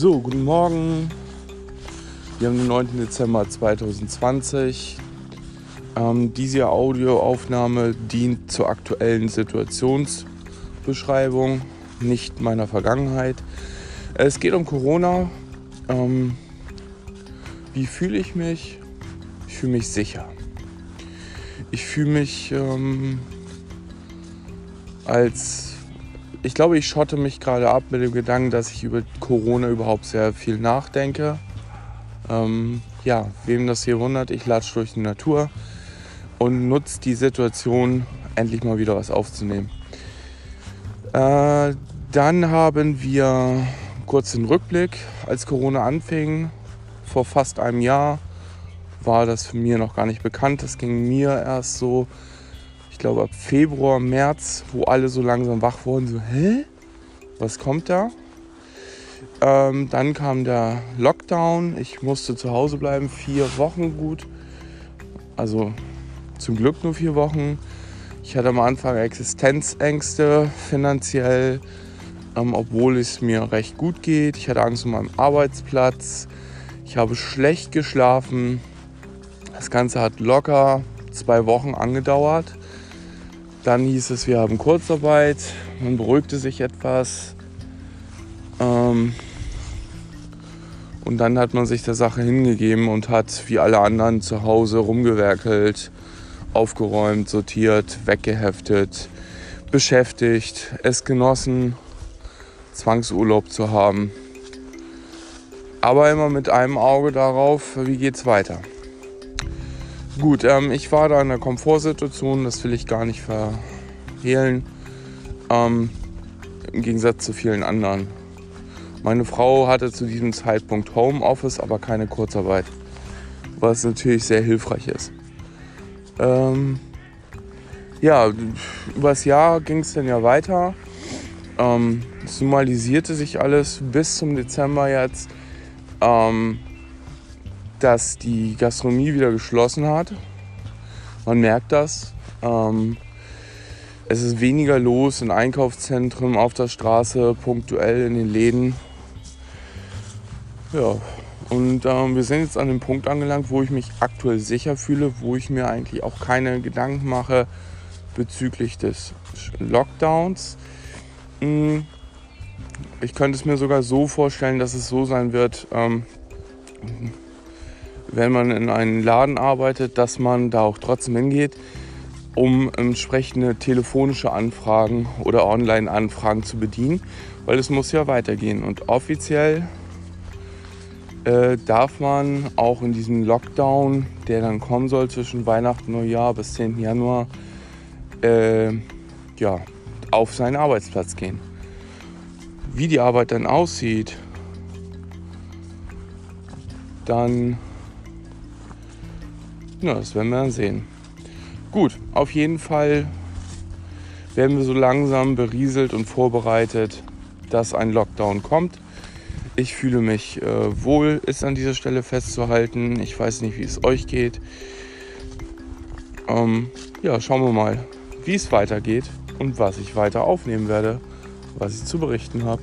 So, guten Morgen. Wir haben den 9. Dezember 2020. Ähm, diese Audioaufnahme dient zur aktuellen Situationsbeschreibung, nicht meiner Vergangenheit. Es geht um Corona. Ähm, wie fühle ich mich? Ich fühle mich sicher. Ich fühle mich ähm, als ich glaube, ich schotte mich gerade ab mit dem Gedanken, dass ich über Corona überhaupt sehr viel nachdenke. Ähm, ja, wem das hier wundert, ich latsche durch die Natur und nutze die Situation, endlich mal wieder was aufzunehmen. Äh, dann haben wir kurz den Rückblick, als Corona anfing, vor fast einem Jahr, war das für mir noch gar nicht bekannt. Das ging mir erst so glaube ab Februar, März, wo alle so langsam wach wurden, so, hä? Was kommt da? Ähm, dann kam der Lockdown. Ich musste zu Hause bleiben, vier Wochen gut. Also zum Glück nur vier Wochen. Ich hatte am Anfang Existenzängste finanziell, ähm, obwohl es mir recht gut geht. Ich hatte Angst um meinen Arbeitsplatz. Ich habe schlecht geschlafen. Das Ganze hat locker zwei Wochen angedauert. Dann hieß es, wir haben Kurzarbeit. Man beruhigte sich etwas. Ähm und dann hat man sich der Sache hingegeben und hat wie alle anderen zu Hause rumgewerkelt, aufgeräumt, sortiert, weggeheftet, beschäftigt, es genossen, Zwangsurlaub zu haben. Aber immer mit einem Auge darauf, wie geht's weiter. Gut, ähm, ich war da in einer Komfortsituation, das will ich gar nicht verhehlen. Ähm, Im Gegensatz zu vielen anderen. Meine Frau hatte zu diesem Zeitpunkt Homeoffice, aber keine Kurzarbeit. Was natürlich sehr hilfreich ist. Ähm, ja, übers Jahr ging es dann ja weiter. Ähm, es normalisierte sich alles bis zum Dezember jetzt. Ähm, dass die Gastronomie wieder geschlossen hat. Man merkt das. Ähm, es ist weniger los in Einkaufszentren, auf der Straße, punktuell in den Läden. Ja, und ähm, wir sind jetzt an dem Punkt angelangt, wo ich mich aktuell sicher fühle, wo ich mir eigentlich auch keine Gedanken mache bezüglich des Lockdowns. Hm, ich könnte es mir sogar so vorstellen, dass es so sein wird, ähm, wenn man in einem Laden arbeitet, dass man da auch trotzdem hingeht, um entsprechende telefonische Anfragen oder Online-Anfragen zu bedienen, weil es muss ja weitergehen. Und offiziell äh, darf man auch in diesem Lockdown, der dann kommen soll zwischen Weihnachten Neujahr bis 10. Januar, äh, ja, auf seinen Arbeitsplatz gehen. Wie die Arbeit dann aussieht, dann ja, das werden wir dann sehen. Gut, auf jeden Fall werden wir so langsam berieselt und vorbereitet, dass ein Lockdown kommt. Ich fühle mich äh, wohl, ist an dieser Stelle festzuhalten. Ich weiß nicht, wie es euch geht. Ähm, ja, schauen wir mal, wie es weitergeht und was ich weiter aufnehmen werde, was ich zu berichten habe.